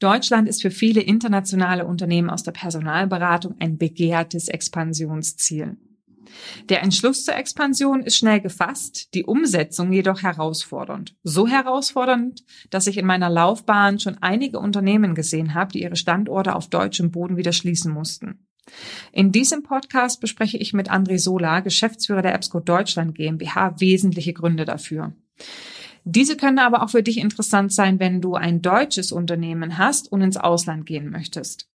Deutschland ist für viele internationale Unternehmen aus der Personalberatung ein begehrtes Expansionsziel. Der Entschluss zur Expansion ist schnell gefasst, die Umsetzung jedoch herausfordernd. So herausfordernd, dass ich in meiner Laufbahn schon einige Unternehmen gesehen habe, die ihre Standorte auf deutschem Boden wieder schließen mussten. In diesem Podcast bespreche ich mit André Sola, Geschäftsführer der EBSCO Deutschland GmbH, wesentliche Gründe dafür. Diese können aber auch für dich interessant sein, wenn du ein deutsches Unternehmen hast und ins Ausland gehen möchtest.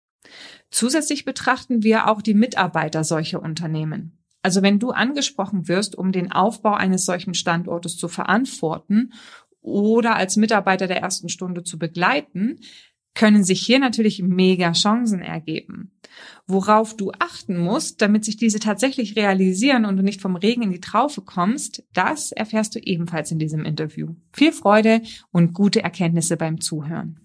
Zusätzlich betrachten wir auch die Mitarbeiter solcher Unternehmen. Also wenn du angesprochen wirst, um den Aufbau eines solchen Standortes zu verantworten oder als Mitarbeiter der ersten Stunde zu begleiten, können sich hier natürlich mega Chancen ergeben. Worauf du achten musst, damit sich diese tatsächlich realisieren und du nicht vom Regen in die Traufe kommst, das erfährst du ebenfalls in diesem Interview. Viel Freude und gute Erkenntnisse beim Zuhören.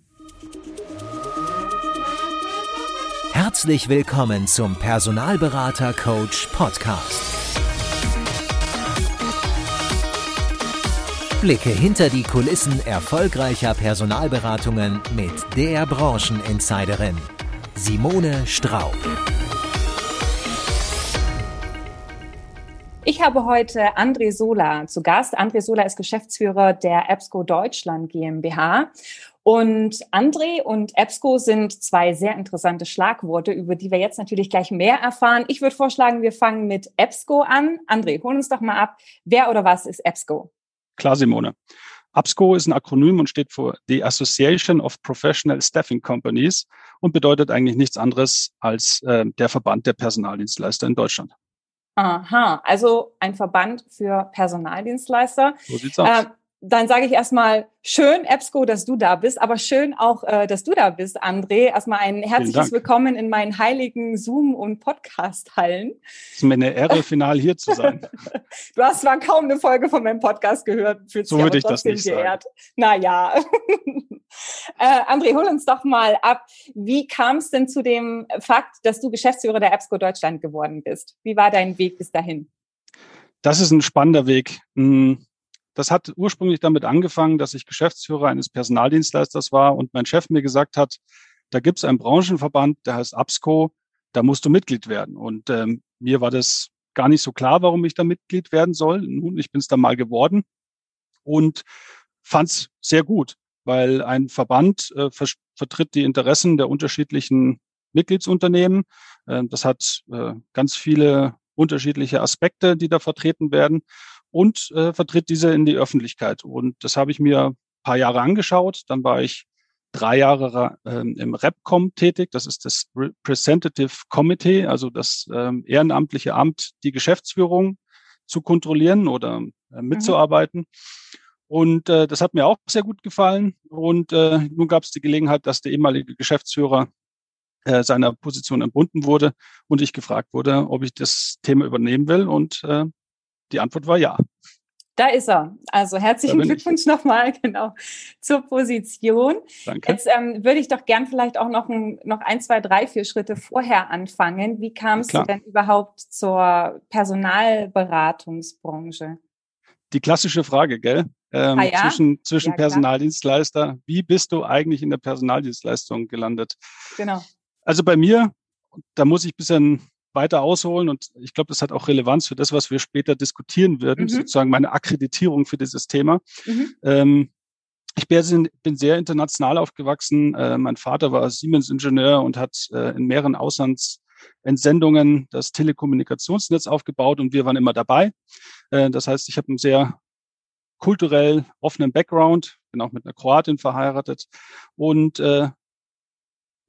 Herzlich willkommen zum Personalberater Coach Podcast. Blicke hinter die Kulissen erfolgreicher Personalberatungen mit der Brancheninsiderin Simone Straub. Ich habe heute André Sola zu Gast. André Sola ist Geschäftsführer der EBSCO Deutschland GmbH. Und André und EBSCO sind zwei sehr interessante Schlagworte, über die wir jetzt natürlich gleich mehr erfahren. Ich würde vorschlagen, wir fangen mit EBSCO an. André, hol uns doch mal ab. Wer oder was ist EBSCO? Klar, Simone. ABSCO ist ein Akronym und steht für The Association of Professional Staffing Companies und bedeutet eigentlich nichts anderes als äh, der Verband der Personaldienstleister in Deutschland. Aha, also ein Verband für Personaldienstleister. So sieht's aus. Äh, dann sage ich erstmal schön, EBSCO, dass du da bist, aber schön auch, äh, dass du da bist, André. Erstmal ein herzliches Willkommen in meinen heiligen Zoom- und Podcast-Hallen. Es ist mir eine Ehre, final hier zu sein. du hast zwar kaum eine Folge von meinem Podcast gehört, fühlst so würde ich das nicht geehrt. sagen. Naja. äh, André, hol uns doch mal ab. Wie kam es denn zu dem Fakt, dass du Geschäftsführer der EBSCO Deutschland geworden bist? Wie war dein Weg bis dahin? Das ist ein spannender Weg. Hm das hat ursprünglich damit angefangen, dass ich Geschäftsführer eines Personaldienstleisters war und mein Chef mir gesagt hat, da gibt es einen Branchenverband, der heißt ABSCO, da musst du Mitglied werden. Und ähm, mir war das gar nicht so klar, warum ich da Mitglied werden soll. Nun, ich bin es dann mal geworden und fand es sehr gut, weil ein Verband äh, ver vertritt die Interessen der unterschiedlichen Mitgliedsunternehmen. Äh, das hat äh, ganz viele unterschiedliche Aspekte, die da vertreten werden und äh, vertritt diese in die Öffentlichkeit. Und das habe ich mir ein paar Jahre angeschaut. Dann war ich drei Jahre ähm, im REPCOM tätig. Das ist das Representative Committee, also das ähm, ehrenamtliche Amt, die Geschäftsführung zu kontrollieren oder äh, mhm. mitzuarbeiten. Mhm. Und äh, das hat mir auch sehr gut gefallen. Und äh, nun gab es die Gelegenheit, dass der ehemalige Geschäftsführer äh, seiner Position entbunden wurde und ich gefragt wurde, ob ich das Thema übernehmen will. Und äh, die Antwort war ja. Da ist er. Also herzlichen Glückwunsch nochmal genau zur Position. Danke. Jetzt ähm, würde ich doch gern vielleicht auch noch ein, noch ein, zwei, drei, vier Schritte vorher anfangen. Wie kamst du denn überhaupt zur Personalberatungsbranche? Die klassische Frage, gell? Ähm, ah, ja? Zwischen, zwischen ja, Personaldienstleister. Wie bist du eigentlich in der Personaldienstleistung gelandet? Genau. Also bei mir, da muss ich ein bisschen weiter ausholen und ich glaube, das hat auch Relevanz für das, was wir später diskutieren würden, mhm. sozusagen meine Akkreditierung für dieses Thema. Mhm. Ähm, ich bin sehr international aufgewachsen. Äh, mein Vater war Siemens-Ingenieur und hat äh, in mehreren Auslandsentsendungen das Telekommunikationsnetz aufgebaut und wir waren immer dabei. Äh, das heißt, ich habe einen sehr kulturell offenen Background, bin auch mit einer Kroatin verheiratet und äh,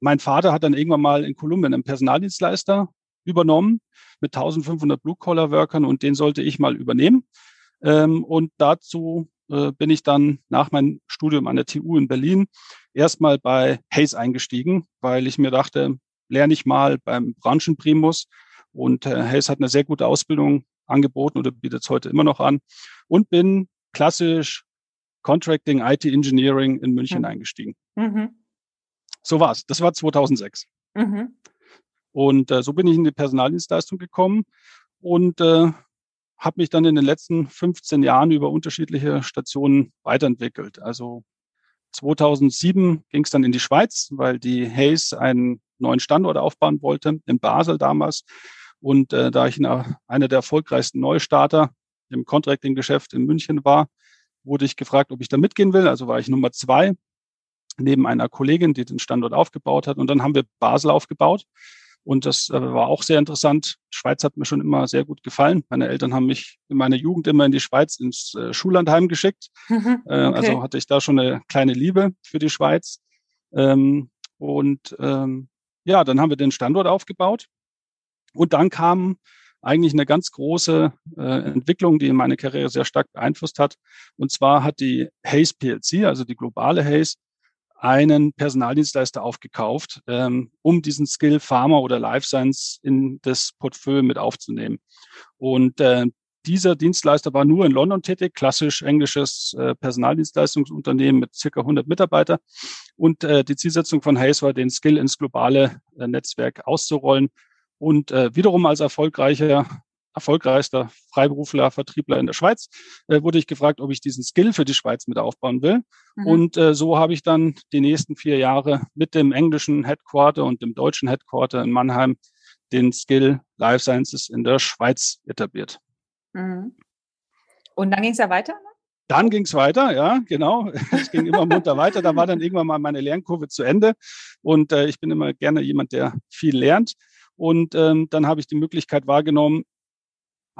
mein Vater hat dann irgendwann mal in Kolumbien einen Personaldienstleister übernommen mit 1500 Blue-Collar-Workern und den sollte ich mal übernehmen. Ähm, und dazu äh, bin ich dann nach meinem Studium an der TU in Berlin erstmal bei Hayes eingestiegen, weil ich mir dachte, lerne ich mal beim Branchenprimus. Und äh, Hayes hat eine sehr gute Ausbildung angeboten oder bietet es heute immer noch an und bin klassisch Contracting, IT Engineering in München mhm. eingestiegen. Mhm. So war's. Das war 2006. Mhm. Und äh, so bin ich in die Personaldienstleistung gekommen und äh, habe mich dann in den letzten 15 Jahren über unterschiedliche Stationen weiterentwickelt. Also 2007 ging es dann in die Schweiz, weil die Hayes einen neuen Standort aufbauen wollte, in Basel damals. Und äh, da ich einer der erfolgreichsten Neustarter im Contracting-Geschäft in München war, wurde ich gefragt, ob ich da mitgehen will. Also war ich Nummer zwei neben einer Kollegin, die den Standort aufgebaut hat. Und dann haben wir Basel aufgebaut. Und das äh, war auch sehr interessant. Schweiz hat mir schon immer sehr gut gefallen. Meine Eltern haben mich in meiner Jugend immer in die Schweiz ins äh, Schullandheim geschickt. Mhm, äh, okay. Also hatte ich da schon eine kleine Liebe für die Schweiz. Ähm, und ähm, ja, dann haben wir den Standort aufgebaut. Und dann kam eigentlich eine ganz große äh, Entwicklung, die meine Karriere sehr stark beeinflusst hat. Und zwar hat die Hayes PLC, also die globale Hayes, einen Personaldienstleister aufgekauft, ähm, um diesen Skill Pharma oder Life Science in das Portfolio mit aufzunehmen. Und äh, dieser Dienstleister war nur in London tätig, klassisch englisches äh, Personaldienstleistungsunternehmen mit circa 100 Mitarbeiter. Und äh, die Zielsetzung von Hayes war, den Skill ins globale äh, Netzwerk auszurollen und äh, wiederum als erfolgreicher erfolgreichster Freiberufler, Vertriebler in der Schweiz, äh, wurde ich gefragt, ob ich diesen Skill für die Schweiz mit aufbauen will. Mhm. Und äh, so habe ich dann die nächsten vier Jahre mit dem englischen Headquarter und dem deutschen Headquarter in Mannheim den Skill Life Sciences in der Schweiz etabliert. Mhm. Und dann ging es ja weiter? Ne? Dann ging es weiter, ja, genau. Es ging immer munter weiter. Da war dann irgendwann mal meine Lernkurve zu Ende. Und äh, ich bin immer gerne jemand, der viel lernt. Und ähm, dann habe ich die Möglichkeit wahrgenommen,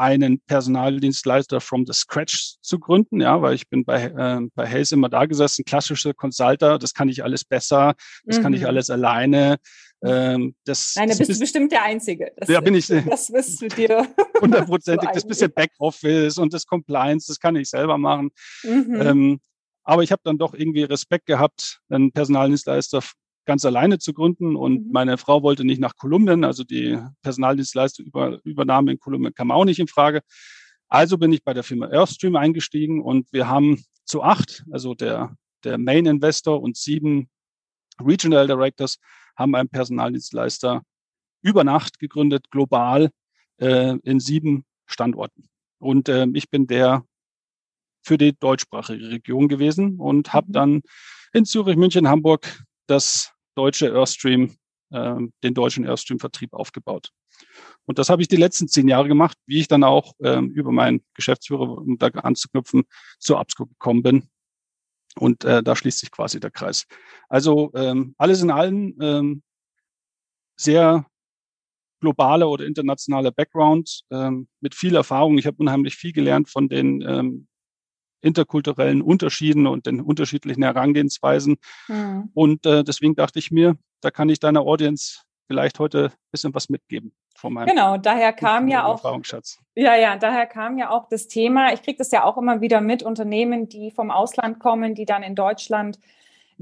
einen Personaldienstleister from the scratch zu gründen, ja, weil ich bin bei, äh, bei Hayes immer da gesessen, klassische Consulter, das kann ich alles besser, das mhm. kann ich mhm. alles alleine. Ähm, das, Nein, da bist du bestimmt der Einzige. Das, ja, bin ich. Das wirst du dir. Hundertprozentig. das bisschen Backoffice und das Compliance, das kann ich selber machen. Mhm. Ähm, aber ich habe dann doch irgendwie Respekt gehabt, einen Personaldienstleister ganz alleine zu gründen. Und mhm. meine Frau wollte nicht nach Kolumbien, also die Personaldienstleistung über, Übernahme in Kolumbien kam auch nicht in Frage. Also bin ich bei der Firma Earthstream eingestiegen und wir haben zu acht, also der, der Main Investor und sieben Regional Directors haben einen Personaldienstleister über Nacht gegründet, global äh, in sieben Standorten. Und äh, ich bin der für die deutschsprachige Region gewesen und habe mhm. dann in Zürich, München, Hamburg das deutsche Airstream, äh, den deutschen Airstream-Vertrieb aufgebaut. Und das habe ich die letzten zehn Jahre gemacht, wie ich dann auch ähm, über meinen Geschäftsführer, um da anzuknüpfen, zur Absco gekommen bin. Und äh, da schließt sich quasi der Kreis. Also ähm, alles in allem ähm, sehr globale oder internationale Background ähm, mit viel Erfahrung. Ich habe unheimlich viel gelernt von den ähm, interkulturellen Unterschieden und den unterschiedlichen Herangehensweisen. Mhm. Und äh, deswegen dachte ich mir, da kann ich deiner Audience vielleicht heute ein bisschen was mitgeben. Von meinem genau, daher kam ja auch Ja, ja, daher kam ja auch das Thema. Ich kriege das ja auch immer wieder mit Unternehmen, die vom Ausland kommen, die dann in Deutschland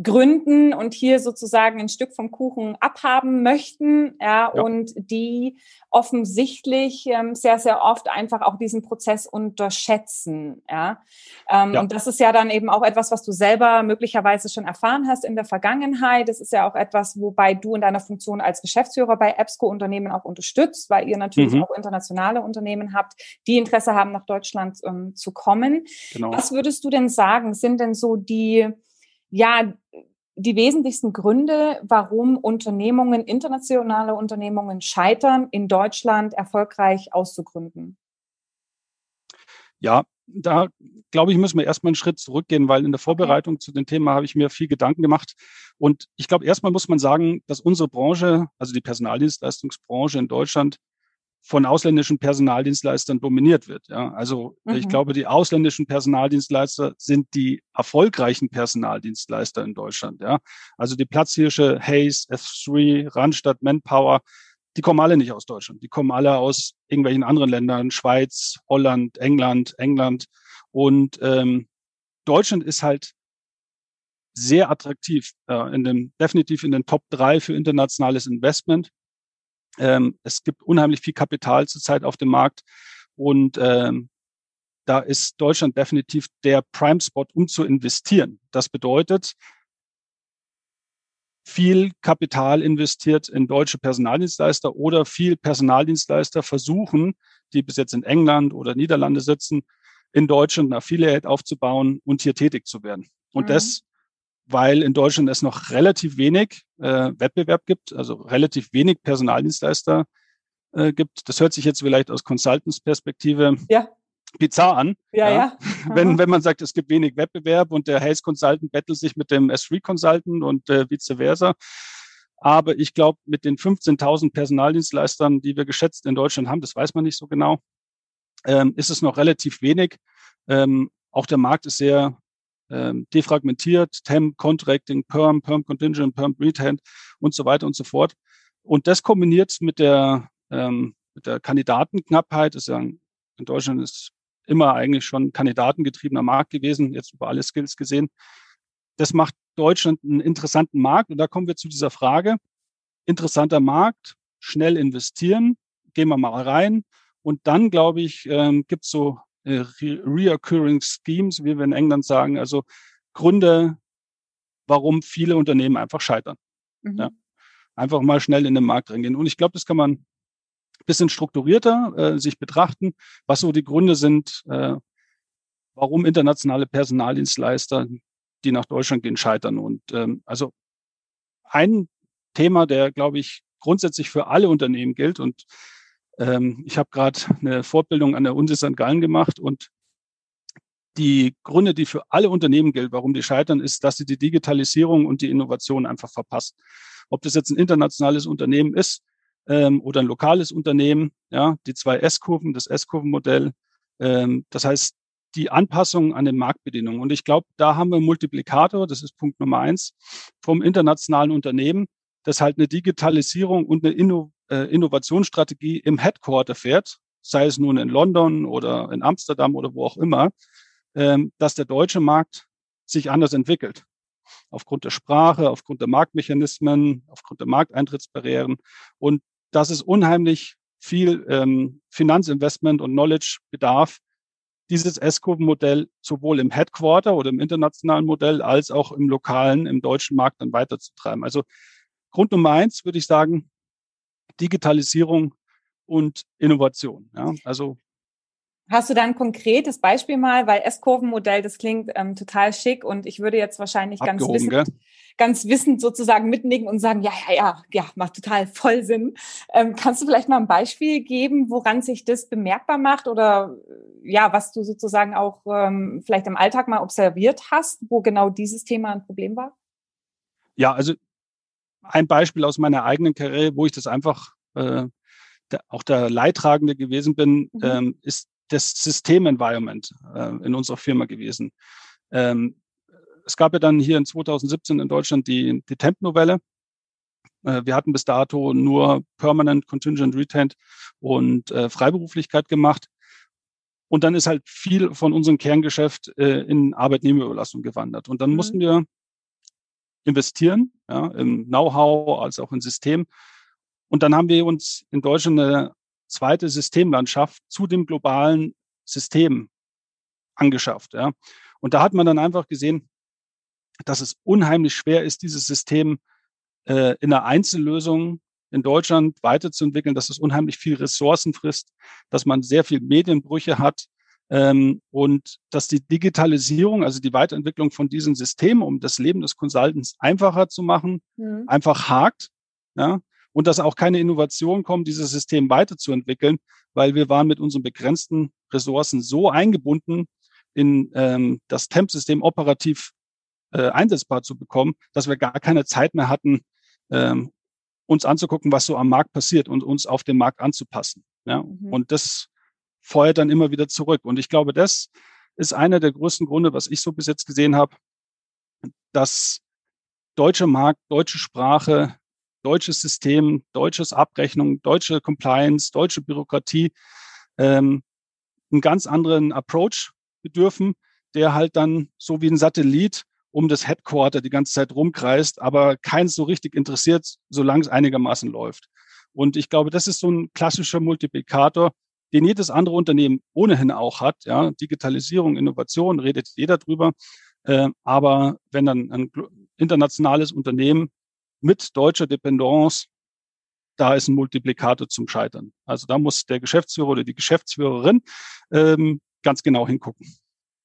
gründen und hier sozusagen ein Stück vom Kuchen abhaben möchten, ja, ja. und die offensichtlich ähm, sehr, sehr oft einfach auch diesen Prozess unterschätzen, ja? Ähm, ja. Und das ist ja dann eben auch etwas, was du selber möglicherweise schon erfahren hast in der Vergangenheit. Das ist ja auch etwas, wobei du in deiner Funktion als Geschäftsführer bei EBSCO Unternehmen auch unterstützt, weil ihr natürlich mhm. auch internationale Unternehmen habt, die Interesse haben, nach Deutschland ähm, zu kommen. Genau. Was würdest du denn sagen, sind denn so die ja, die wesentlichsten Gründe, warum Unternehmungen, internationale Unternehmungen scheitern, in Deutschland erfolgreich auszugründen? Ja, da glaube ich, müssen wir erstmal einen Schritt zurückgehen, weil in der Vorbereitung okay. zu dem Thema habe ich mir viel Gedanken gemacht. Und ich glaube, erstmal muss man sagen, dass unsere Branche, also die Personaldienstleistungsbranche in Deutschland, von ausländischen Personaldienstleistern dominiert wird. Ja, also mhm. ich glaube, die ausländischen Personaldienstleister sind die erfolgreichen Personaldienstleister in Deutschland. Ja, also die Platzhirsche Hayes, F3, Randstadt, Manpower, die kommen alle nicht aus Deutschland. Die kommen alle aus irgendwelchen anderen Ländern, Schweiz, Holland, England, England. Und ähm, Deutschland ist halt sehr attraktiv, äh, in dem, definitiv in den Top drei für internationales Investment. Ähm, es gibt unheimlich viel Kapital zurzeit auf dem Markt und ähm, da ist Deutschland definitiv der Prime-Spot, um zu investieren. Das bedeutet, viel Kapital investiert in deutsche Personaldienstleister oder viel Personaldienstleister versuchen, die bis jetzt in England oder Niederlande sitzen, in Deutschland ein Affiliate aufzubauen und hier tätig zu werden. Und mhm. das weil in Deutschland es noch relativ wenig äh, Wettbewerb gibt, also relativ wenig Personaldienstleister äh, gibt. Das hört sich jetzt vielleicht aus Consultants-Perspektive ja. bizarr an. Ja, ja. ja. wenn, wenn man sagt, es gibt wenig Wettbewerb und der Hays Consultant bettelt sich mit dem S3 Consultant und äh, vice versa. Aber ich glaube, mit den 15.000 Personaldienstleistern, die wir geschätzt in Deutschland haben, das weiß man nicht so genau, ähm, ist es noch relativ wenig. Ähm, auch der Markt ist sehr ähm, defragmentiert, Temp, Contracting, Perm, Perm Contingent, Perm Retained und so weiter und so fort. Und das kombiniert mit der, ähm, mit der Kandidatenknappheit, ist ja in Deutschland ist immer eigentlich schon kandidatengetriebener Markt gewesen, jetzt über alle Skills gesehen. Das macht Deutschland einen interessanten Markt. Und da kommen wir zu dieser Frage. Interessanter Markt, schnell investieren, gehen wir mal rein. Und dann, glaube ich, ähm, gibt es so äh, reoccurring Schemes, wie wir in England sagen, also Gründe, warum viele Unternehmen einfach scheitern. Mhm. Ja. Einfach mal schnell in den Markt reingehen. Und ich glaube, das kann man ein bisschen strukturierter äh, sich betrachten, was so die Gründe sind, äh, warum internationale Personaldienstleister, die nach Deutschland gehen, scheitern. Und ähm, also ein Thema, der, glaube ich, grundsätzlich für alle Unternehmen gilt und ähm, ich habe gerade eine Fortbildung an der Uni St. Gallen gemacht und die Gründe, die für alle Unternehmen gelten, warum die scheitern, ist, dass sie die Digitalisierung und die Innovation einfach verpassen. Ob das jetzt ein internationales Unternehmen ist ähm, oder ein lokales Unternehmen, ja, die zwei S-Kurven, das S-Kurvenmodell. Ähm, das heißt, die Anpassung an den Marktbedingungen. Und ich glaube, da haben wir Multiplikator, das ist Punkt Nummer eins, vom internationalen Unternehmen, das halt eine Digitalisierung und eine Innovation äh, Innovationsstrategie im Headquarter fährt, sei es nun in London oder in Amsterdam oder wo auch immer, ähm, dass der deutsche Markt sich anders entwickelt. Aufgrund der Sprache, aufgrund der Marktmechanismen, aufgrund der Markteintrittsbarrieren. Und dass es unheimlich viel ähm, Finanzinvestment und Knowledge bedarf, dieses S-Kurven-Modell sowohl im Headquarter oder im internationalen Modell als auch im lokalen, im deutschen Markt dann weiterzutreiben. Also Grund Nummer eins würde ich sagen, Digitalisierung und Innovation. Ja, also Hast du da ein konkretes Beispiel mal, weil S-Kurvenmodell, das klingt ähm, total schick und ich würde jetzt wahrscheinlich ganz wissend, ganz wissend sozusagen mitnicken und sagen, ja, ja, ja, ja, macht total voll Sinn. Ähm, kannst du vielleicht mal ein Beispiel geben, woran sich das bemerkbar macht oder ja, was du sozusagen auch ähm, vielleicht im Alltag mal observiert hast, wo genau dieses Thema ein Problem war? Ja, also ein Beispiel aus meiner eigenen Karriere, wo ich das einfach äh, der, auch der Leidtragende gewesen bin, mhm. ähm, ist das System-Environment äh, in unserer Firma gewesen. Ähm, es gab ja dann hier in 2017 in Deutschland die, die Temp-Novelle. Äh, wir hatten bis dato nur Permanent, Contingent, Retained und äh, Freiberuflichkeit gemacht. Und dann ist halt viel von unserem Kerngeschäft äh, in Arbeitnehmerüberlassung gewandert. Und dann mhm. mussten wir investieren, ja, im Know-how als auch im System. Und dann haben wir uns in Deutschland eine zweite Systemlandschaft zu dem globalen System angeschafft. Ja. Und da hat man dann einfach gesehen, dass es unheimlich schwer ist, dieses System äh, in einer Einzellösung in Deutschland weiterzuentwickeln, dass es unheimlich viel Ressourcen frisst, dass man sehr viel Medienbrüche hat, und dass die Digitalisierung, also die Weiterentwicklung von diesen Systemen, um das Leben des Consultants einfacher zu machen, mhm. einfach hakt. Ja? Und dass auch keine Innovation kommt, dieses System weiterzuentwickeln, weil wir waren mit unseren begrenzten Ressourcen so eingebunden, in ähm, das Temp-System operativ äh, einsetzbar zu bekommen, dass wir gar keine Zeit mehr hatten, ähm, uns anzugucken, was so am Markt passiert und uns auf den Markt anzupassen. Ja? Mhm. Und das feuert dann immer wieder zurück. Und ich glaube, das ist einer der größten Gründe, was ich so bis jetzt gesehen habe, dass deutsche Markt, deutsche Sprache, deutsches System, deutsches Abrechnung, deutsche Compliance, deutsche Bürokratie ähm, einen ganz anderen Approach bedürfen, der halt dann so wie ein Satellit um das Headquarter die ganze Zeit rumkreist, aber keins so richtig interessiert, solange es einigermaßen läuft. Und ich glaube, das ist so ein klassischer Multiplikator, den jedes andere Unternehmen ohnehin auch hat. Ja, Digitalisierung, Innovation, redet jeder drüber. Äh, aber wenn dann ein internationales Unternehmen mit deutscher Dependance, da ist ein Multiplikator zum Scheitern. Also da muss der Geschäftsführer oder die Geschäftsführerin ähm, ganz genau hingucken.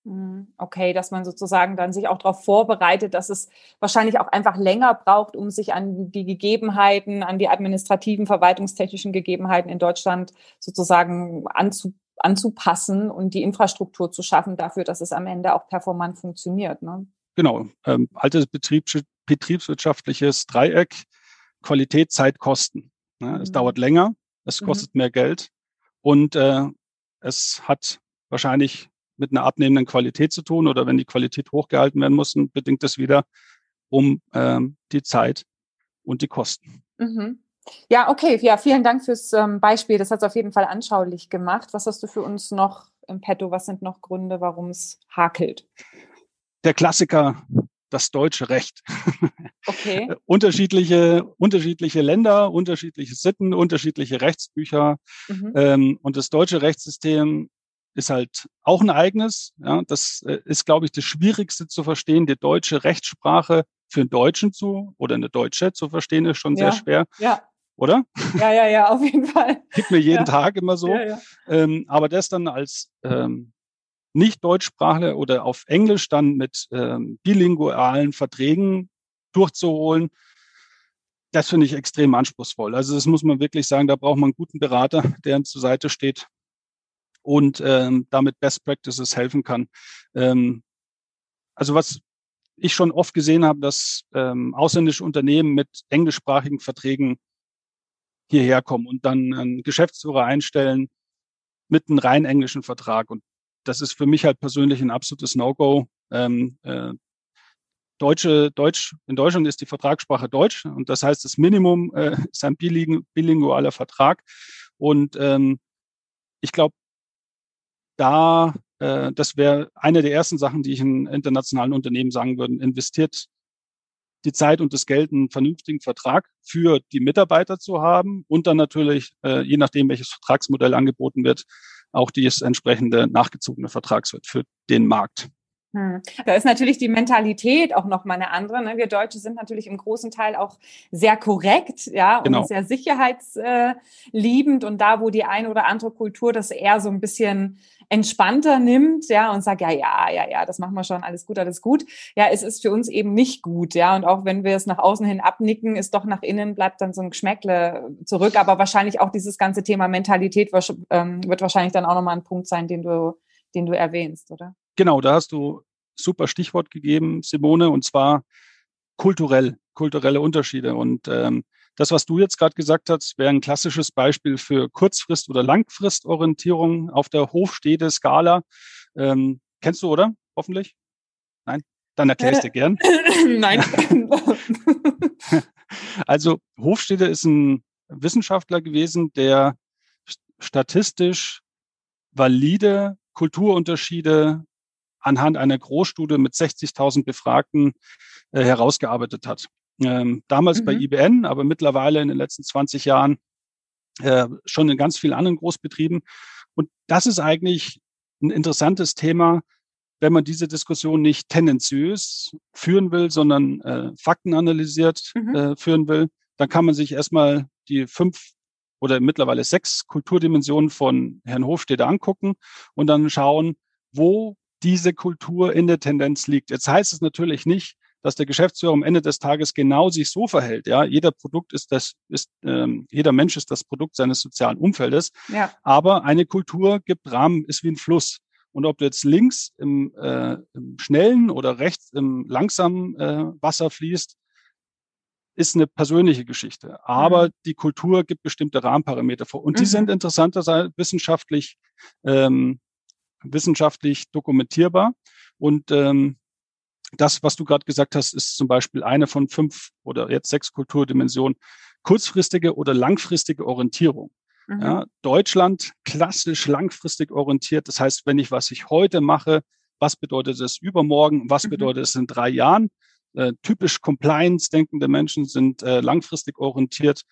Mhm. Okay, dass man sozusagen dann sich auch darauf vorbereitet, dass es wahrscheinlich auch einfach länger braucht, um sich an die Gegebenheiten, an die administrativen, verwaltungstechnischen Gegebenheiten in Deutschland sozusagen anzu, anzupassen und die Infrastruktur zu schaffen dafür, dass es am Ende auch performant funktioniert. Ne? Genau, ähm, altes Betriebs betriebswirtschaftliches Dreieck, Qualität, Zeit, Kosten. Ne? Mhm. Es dauert länger, es mhm. kostet mhm. mehr Geld und äh, es hat wahrscheinlich mit einer abnehmenden Qualität zu tun oder wenn die Qualität hochgehalten werden muss, bedingt das wieder um ähm, die Zeit und die Kosten. Mhm. Ja, okay. Ja, vielen Dank fürs ähm, Beispiel. Das hat es auf jeden Fall anschaulich gemacht. Was hast du für uns noch im Petto? Was sind noch Gründe, warum es hakelt? Der Klassiker, das deutsche Recht. Okay. unterschiedliche, unterschiedliche Länder, unterschiedliche Sitten, unterschiedliche Rechtsbücher. Mhm. Ähm, und das deutsche Rechtssystem ist halt auch ein eigenes. Ja, das äh, ist, glaube ich, das Schwierigste zu verstehen. Die deutsche Rechtssprache für einen Deutschen zu oder eine Deutsche zu verstehen, ist schon ja, sehr schwer. Ja. Oder? Ja, ja, ja, auf jeden Fall. Gibt mir jeden ja. Tag immer so. Ja. Ähm, aber das dann als ähm, nicht-Deutschsprachler oder auf Englisch dann mit ähm, bilingualen Verträgen durchzuholen, das finde ich extrem anspruchsvoll. Also das muss man wirklich sagen, da braucht man einen guten Berater, der ihm zur Seite steht und ähm, damit Best Practices helfen kann. Ähm, also was ich schon oft gesehen habe, dass ähm, ausländische Unternehmen mit englischsprachigen Verträgen hierher kommen und dann einen Geschäftsführer einstellen mit einem rein englischen Vertrag. Und das ist für mich halt persönlich ein absolutes No-Go. Ähm, äh, Deutsche, Deutsch, in Deutschland ist die Vertragssprache Deutsch und das heißt, das Minimum äh, ist ein bilingualer Vertrag. Und ähm, ich glaube, da, äh, das wäre eine der ersten Sachen, die ich in internationalen Unternehmen sagen würde, investiert die Zeit und das Geld, einen vernünftigen Vertrag für die Mitarbeiter zu haben und dann natürlich, äh, je nachdem, welches Vertragsmodell angeboten wird, auch dieses entsprechende nachgezogene Vertragswert für den Markt. Hm. Da ist natürlich die Mentalität auch noch mal eine andere. Ne? Wir Deutsche sind natürlich im großen Teil auch sehr korrekt, ja, und genau. sehr sicherheitsliebend. Und da, wo die eine oder andere Kultur das eher so ein bisschen entspannter nimmt, ja, und sagt, ja, ja, ja, ja, das machen wir schon, alles gut, alles gut. Ja, es ist für uns eben nicht gut, ja. Und auch wenn wir es nach außen hin abnicken, ist doch nach innen bleibt dann so ein Geschmäckle zurück. Aber wahrscheinlich auch dieses ganze Thema Mentalität ähm, wird wahrscheinlich dann auch nochmal ein Punkt sein, den du, den du erwähnst, oder? Genau, da hast du super Stichwort gegeben, Simone, und zwar kulturell, kulturelle Unterschiede. Und ähm, das, was du jetzt gerade gesagt hast, wäre ein klassisches Beispiel für Kurzfrist- oder Langfristorientierung auf der Hofstede-Skala. Ähm, kennst du, oder? Hoffentlich? Nein? Dann erkläre ich dir gern. Nein. also Hofstede ist ein Wissenschaftler gewesen, der statistisch valide Kulturunterschiede anhand einer Großstudie mit 60.000 Befragten äh, herausgearbeitet hat. Ähm, damals mhm. bei IBN, aber mittlerweile in den letzten 20 Jahren äh, schon in ganz vielen anderen Großbetrieben. Und das ist eigentlich ein interessantes Thema, wenn man diese Diskussion nicht tendenziös führen will, sondern äh, faktenanalysiert mhm. äh, führen will, dann kann man sich erstmal die fünf oder mittlerweile sechs Kulturdimensionen von Herrn Hofstede angucken und dann schauen, wo diese Kultur in der Tendenz liegt. Jetzt heißt es natürlich nicht, dass der Geschäftsführer am Ende des Tages genau sich so verhält. Ja, jeder Produkt ist das, ist ähm, jeder Mensch ist das Produkt seines sozialen Umfeldes. Ja. Aber eine Kultur gibt Rahmen, ist wie ein Fluss. Und ob du jetzt links im, äh, im schnellen oder rechts im langsamen äh, Wasser fließt, ist eine persönliche Geschichte. Aber mhm. die Kultur gibt bestimmte Rahmenparameter vor. Und die mhm. sind interessanterweise wissenschaftlich ähm, wissenschaftlich dokumentierbar. Und ähm, das, was du gerade gesagt hast, ist zum Beispiel eine von fünf oder jetzt sechs Kulturdimensionen. Kurzfristige oder langfristige Orientierung. Mhm. Ja, Deutschland klassisch langfristig orientiert. Das heißt, wenn ich, was ich heute mache, was bedeutet es übermorgen, was mhm. bedeutet es in drei Jahren? Äh, typisch Compliance-denkende Menschen sind äh, langfristig orientiert.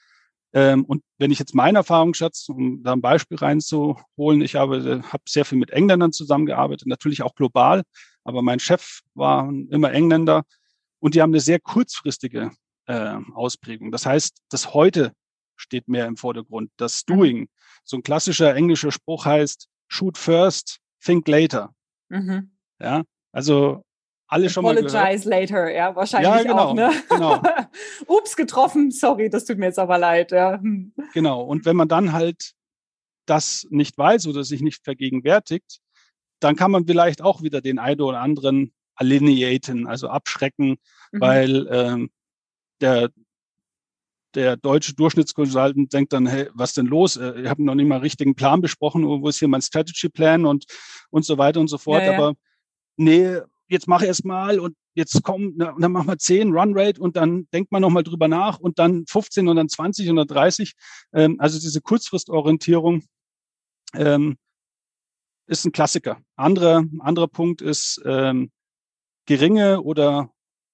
Ähm, und wenn ich jetzt meine Erfahrung schätze, um da ein Beispiel reinzuholen, ich habe, habe sehr viel mit Engländern zusammengearbeitet, natürlich auch global, aber mein Chef war immer Engländer und die haben eine sehr kurzfristige äh, Ausprägung. Das heißt, das Heute steht mehr im Vordergrund, das mhm. Doing. So ein klassischer englischer Spruch heißt, shoot first, think later. Mhm. Ja, also alle schon mal Apologize later, ja, wahrscheinlich ja, genau, auch, ne? Genau. Ups, getroffen, sorry, das tut mir jetzt aber leid, ja. Hm. Genau, und wenn man dann halt das nicht weiß oder sich nicht vergegenwärtigt, dann kann man vielleicht auch wieder den einen oder anderen alineaten, also abschrecken, mhm. weil ähm, der, der deutsche Durchschnittskonsultant denkt dann, hey, was denn los? Äh, ich habe noch nicht mal einen richtigen Plan besprochen, wo ist hier mein Strategy Plan und, und so weiter und so fort. Ja, ja. Aber nee, jetzt mach erst mal und jetzt kommen, na, dann machen wir 10 Run Rate und dann denkt man nochmal drüber nach und dann 15 und dann 20 und dann 30. Ähm, also diese Kurzfristorientierung ähm, ist ein Klassiker. Anderer, anderer Punkt ist ähm, geringe oder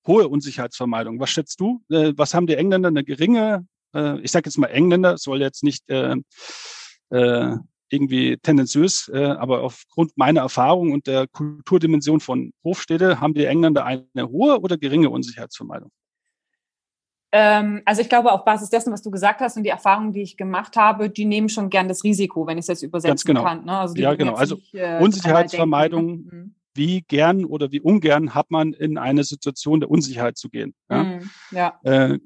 hohe Unsicherheitsvermeidung. Was schätzt du? Äh, was haben die Engländer? Eine geringe, äh, ich sage jetzt mal Engländer, soll jetzt nicht äh, äh, irgendwie tendenziös, äh, aber aufgrund meiner Erfahrung und der Kulturdimension von Hofstädte haben die Engländer eine hohe oder geringe Unsicherheitsvermeidung? Ähm, also ich glaube, auf Basis dessen, was du gesagt hast und die Erfahrungen, die ich gemacht habe, die nehmen schon gern das Risiko, wenn ich es jetzt übersetzen Ganz genau. kann. Ne? Also ja, genau. Also nicht, äh, Unsicherheitsvermeidung, mhm. wie gern oder wie ungern hat man in eine Situation der Unsicherheit zu gehen. Ja? Mhm. ja. Äh,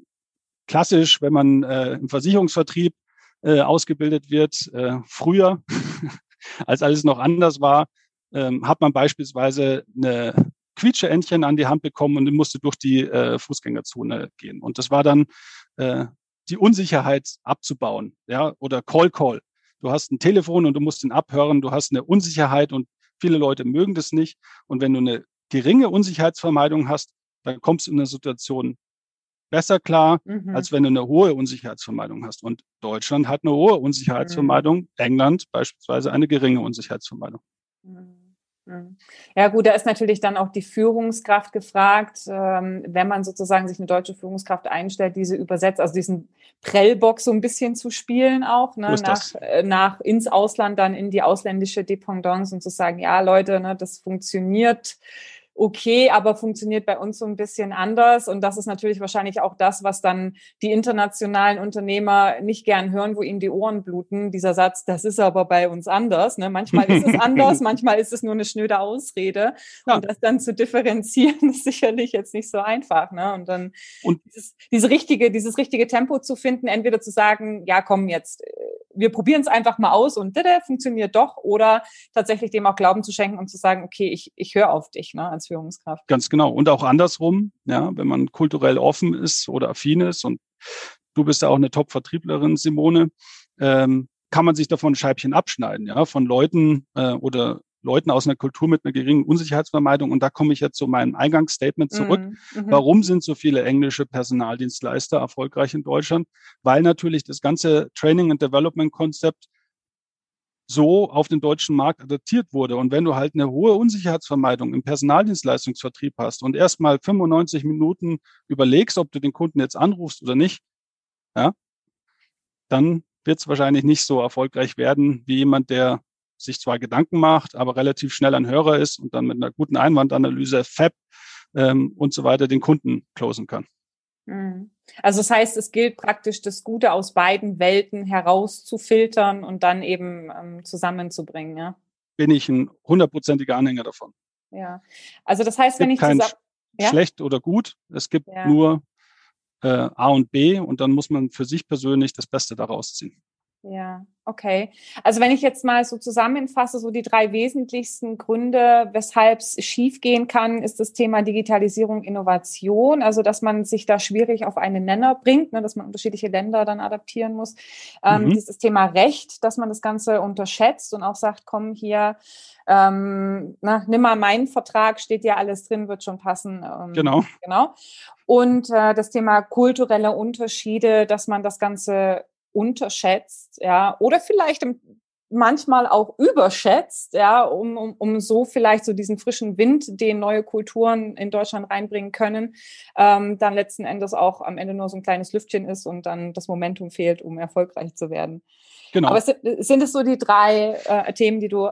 klassisch, wenn man äh, im Versicherungsvertrieb äh, ausgebildet wird. Äh, früher, als alles noch anders war, ähm, hat man beispielsweise eine Quietscheentchen an die Hand bekommen und musste durch die äh, Fußgängerzone gehen. Und das war dann äh, die Unsicherheit abzubauen, ja, oder Call Call. Du hast ein Telefon und du musst ihn abhören, du hast eine Unsicherheit und viele Leute mögen das nicht. Und wenn du eine geringe Unsicherheitsvermeidung hast, dann kommst du in eine Situation besser klar, mhm. als wenn du eine hohe Unsicherheitsvermeidung hast. Und Deutschland hat eine hohe Unsicherheitsvermeidung, mhm. England beispielsweise eine geringe Unsicherheitsvermeidung. Mhm. mhm. Ja gut, da ist natürlich dann auch die Führungskraft gefragt, ähm, wenn man sozusagen sich eine deutsche Führungskraft einstellt, diese übersetzt, also diesen Prellbox so ein bisschen zu spielen auch, ne, nach, äh, nach ins Ausland, dann in die ausländische Dependance und zu sagen, ja Leute, ne, das funktioniert okay, aber funktioniert bei uns so ein bisschen anders. Und das ist natürlich wahrscheinlich auch das, was dann die internationalen Unternehmer nicht gern hören, wo ihnen die Ohren bluten. Dieser Satz, das ist aber bei uns anders. Ne? Manchmal ist es anders, manchmal ist es nur eine schnöde Ausrede. Ja. Und das dann zu differenzieren, ist sicherlich jetzt nicht so einfach. Ne? Und dann und dieses, diese richtige, dieses richtige Tempo zu finden, entweder zu sagen, ja, komm jetzt, äh, wir probieren es einfach mal aus und funktioniert doch, oder tatsächlich dem auch Glauben zu schenken und zu sagen, okay, ich, ich höre auf dich ne, als Führungskraft. Ganz genau. Und auch andersrum, ja, wenn man kulturell offen ist oder affin ist und du bist ja auch eine Top-Vertrieblerin, Simone, ähm, kann man sich davon ein Scheibchen abschneiden, ja, von Leuten äh, oder Leuten aus einer Kultur mit einer geringen Unsicherheitsvermeidung. Und da komme ich jetzt zu meinem Eingangsstatement zurück. Mhm. mhm. Warum sind so viele englische Personaldienstleister erfolgreich in Deutschland? Weil natürlich das ganze Training and Development Konzept so auf den deutschen Markt adaptiert wurde. Und wenn du halt eine hohe Unsicherheitsvermeidung im Personaldienstleistungsvertrieb hast und erstmal 95 Minuten überlegst, ob du den Kunden jetzt anrufst oder nicht, ja, dann wird es wahrscheinlich nicht so erfolgreich werden wie jemand, der sich zwar Gedanken macht, aber relativ schnell ein Hörer ist und dann mit einer guten Einwandanalyse, FAB ähm, und so weiter den Kunden closen kann. Mhm. Also das heißt, es gilt praktisch, das Gute aus beiden Welten herauszufiltern und dann eben ähm, zusammenzubringen, ja? Bin ich ein hundertprozentiger Anhänger davon. Ja, also das heißt, wenn ich kein zusammen... Ja? schlecht oder gut, es gibt ja. nur äh, A und B und dann muss man für sich persönlich das Beste daraus ziehen. Ja, okay. Also wenn ich jetzt mal so zusammenfasse, so die drei wesentlichsten Gründe, weshalb es schiefgehen kann, ist das Thema Digitalisierung, Innovation. Also dass man sich da schwierig auf einen Nenner bringt, ne, dass man unterschiedliche Länder dann adaptieren muss. Ähm, mhm. Dieses Thema Recht, dass man das Ganze unterschätzt und auch sagt, komm hier, ähm, na, nimm mal meinen Vertrag, steht ja alles drin, wird schon passen. Ähm, genau. Genau. Und äh, das Thema kulturelle Unterschiede, dass man das Ganze unterschätzt, ja, oder vielleicht manchmal auch überschätzt, ja, um, um, um so vielleicht so diesen frischen Wind, den neue Kulturen in Deutschland reinbringen können, ähm, dann letzten Endes auch am Ende nur so ein kleines Lüftchen ist und dann das Momentum fehlt, um erfolgreich zu werden. Genau. Aber sind, sind es so die drei äh, Themen, die du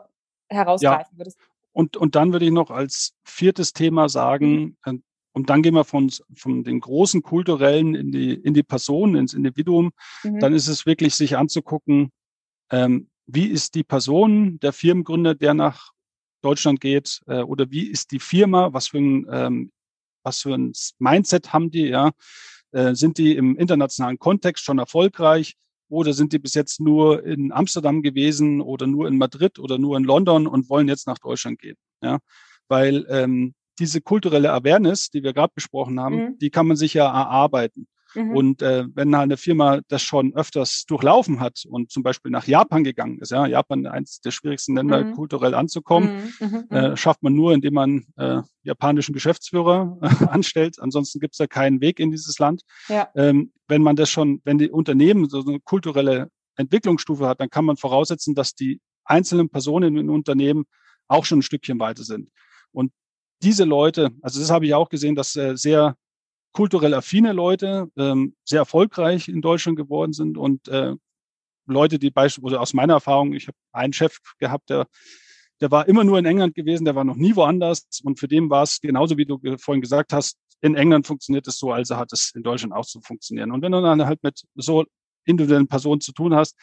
herausgreifen ja. würdest? Und, und dann würde ich noch als viertes Thema sagen, mhm. Äh, und dann gehen wir von, von den großen kulturellen in die, in die Person, ins Individuum. Mhm. Dann ist es wirklich, sich anzugucken, ähm, wie ist die Person, der Firmengründer, der nach Deutschland geht äh, oder wie ist die Firma, was für ein, ähm, was für ein Mindset haben die, ja, äh, sind die im internationalen Kontext schon erfolgreich oder sind die bis jetzt nur in Amsterdam gewesen oder nur in Madrid oder nur in London und wollen jetzt nach Deutschland gehen, ja, weil ähm, diese kulturelle Awareness, die wir gerade besprochen haben, mhm. die kann man sich ja erarbeiten. Mhm. Und äh, wenn eine Firma das schon öfters durchlaufen hat und zum Beispiel nach Japan gegangen ist, ja, Japan eines der schwierigsten Länder mhm. kulturell anzukommen, mhm. mhm. äh, schafft man nur, indem man äh, japanischen Geschäftsführer äh, anstellt. Ansonsten gibt es da keinen Weg in dieses Land. Ja. Ähm, wenn man das schon, wenn die Unternehmen so eine kulturelle Entwicklungsstufe hat, dann kann man voraussetzen, dass die einzelnen Personen in Unternehmen auch schon ein Stückchen weiter sind. Und diese Leute, also das habe ich auch gesehen, dass äh, sehr kulturell affine Leute ähm, sehr erfolgreich in Deutschland geworden sind und äh, Leute, die beispielsweise aus meiner Erfahrung, ich habe einen Chef gehabt, der der war immer nur in England gewesen, der war noch nie woanders und für den war es genauso wie du vorhin gesagt hast, in England funktioniert es so, also hat es in Deutschland auch zu funktionieren. Und wenn du dann halt mit so individuellen Personen zu tun hast,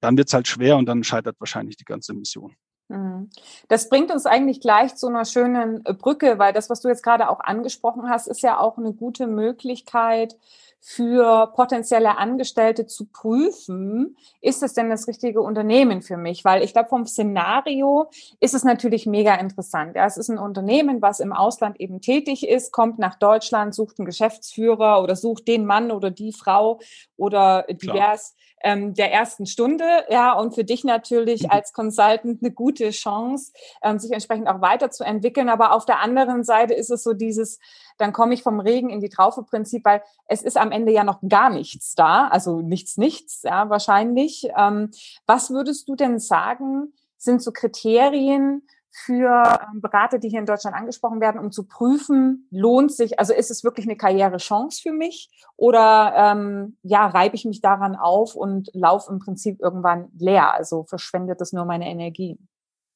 dann wird es halt schwer und dann scheitert wahrscheinlich die ganze Mission. Mhm. Das bringt uns eigentlich gleich zu einer schönen äh, Brücke, weil das, was du jetzt gerade auch angesprochen hast, ist ja auch eine gute Möglichkeit für potenzielle Angestellte zu prüfen, ist es denn das richtige Unternehmen für mich? Weil ich glaube, vom Szenario ist es natürlich mega interessant. Ja, es ist ein Unternehmen, was im Ausland eben tätig ist, kommt nach Deutschland, sucht einen Geschäftsführer oder sucht den Mann oder die Frau oder divers ähm, der ersten Stunde. Ja, und für dich natürlich mhm. als Consultant eine gute Chance, ähm, sich entsprechend auch weiterzuentwickeln. Aber auf der anderen Seite ist es so dieses, dann komme ich vom Regen in die Traufe-Prinzip, weil es ist am Ende ja noch gar nichts da, also nichts, nichts, ja, wahrscheinlich. Ähm, was würdest du denn sagen, sind so Kriterien für ähm, Berater, die hier in Deutschland angesprochen werden, um zu prüfen, lohnt sich, also ist es wirklich eine Karrierechance für mich oder ähm, ja, reibe ich mich daran auf und laufe im Prinzip irgendwann leer, also verschwendet das nur meine Energie?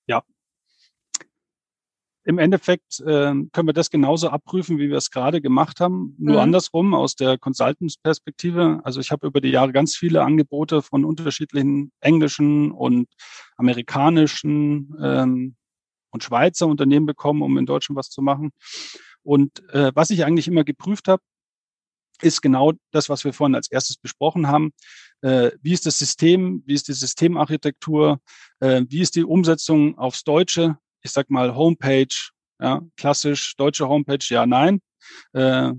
Ja, im Endeffekt äh, können wir das genauso abprüfen, wie wir es gerade gemacht haben, nur mhm. andersrum aus der Consultants-Perspektive. Also ich habe über die Jahre ganz viele Angebote von unterschiedlichen englischen und amerikanischen ähm, und Schweizer Unternehmen bekommen, um in Deutschland was zu machen. Und äh, was ich eigentlich immer geprüft habe, ist genau das, was wir vorhin als erstes besprochen haben. Äh, wie ist das System? Wie ist die Systemarchitektur? Äh, wie ist die Umsetzung aufs Deutsche? ich sag mal, Homepage, ja, klassisch deutsche Homepage, ja, nein. Äh,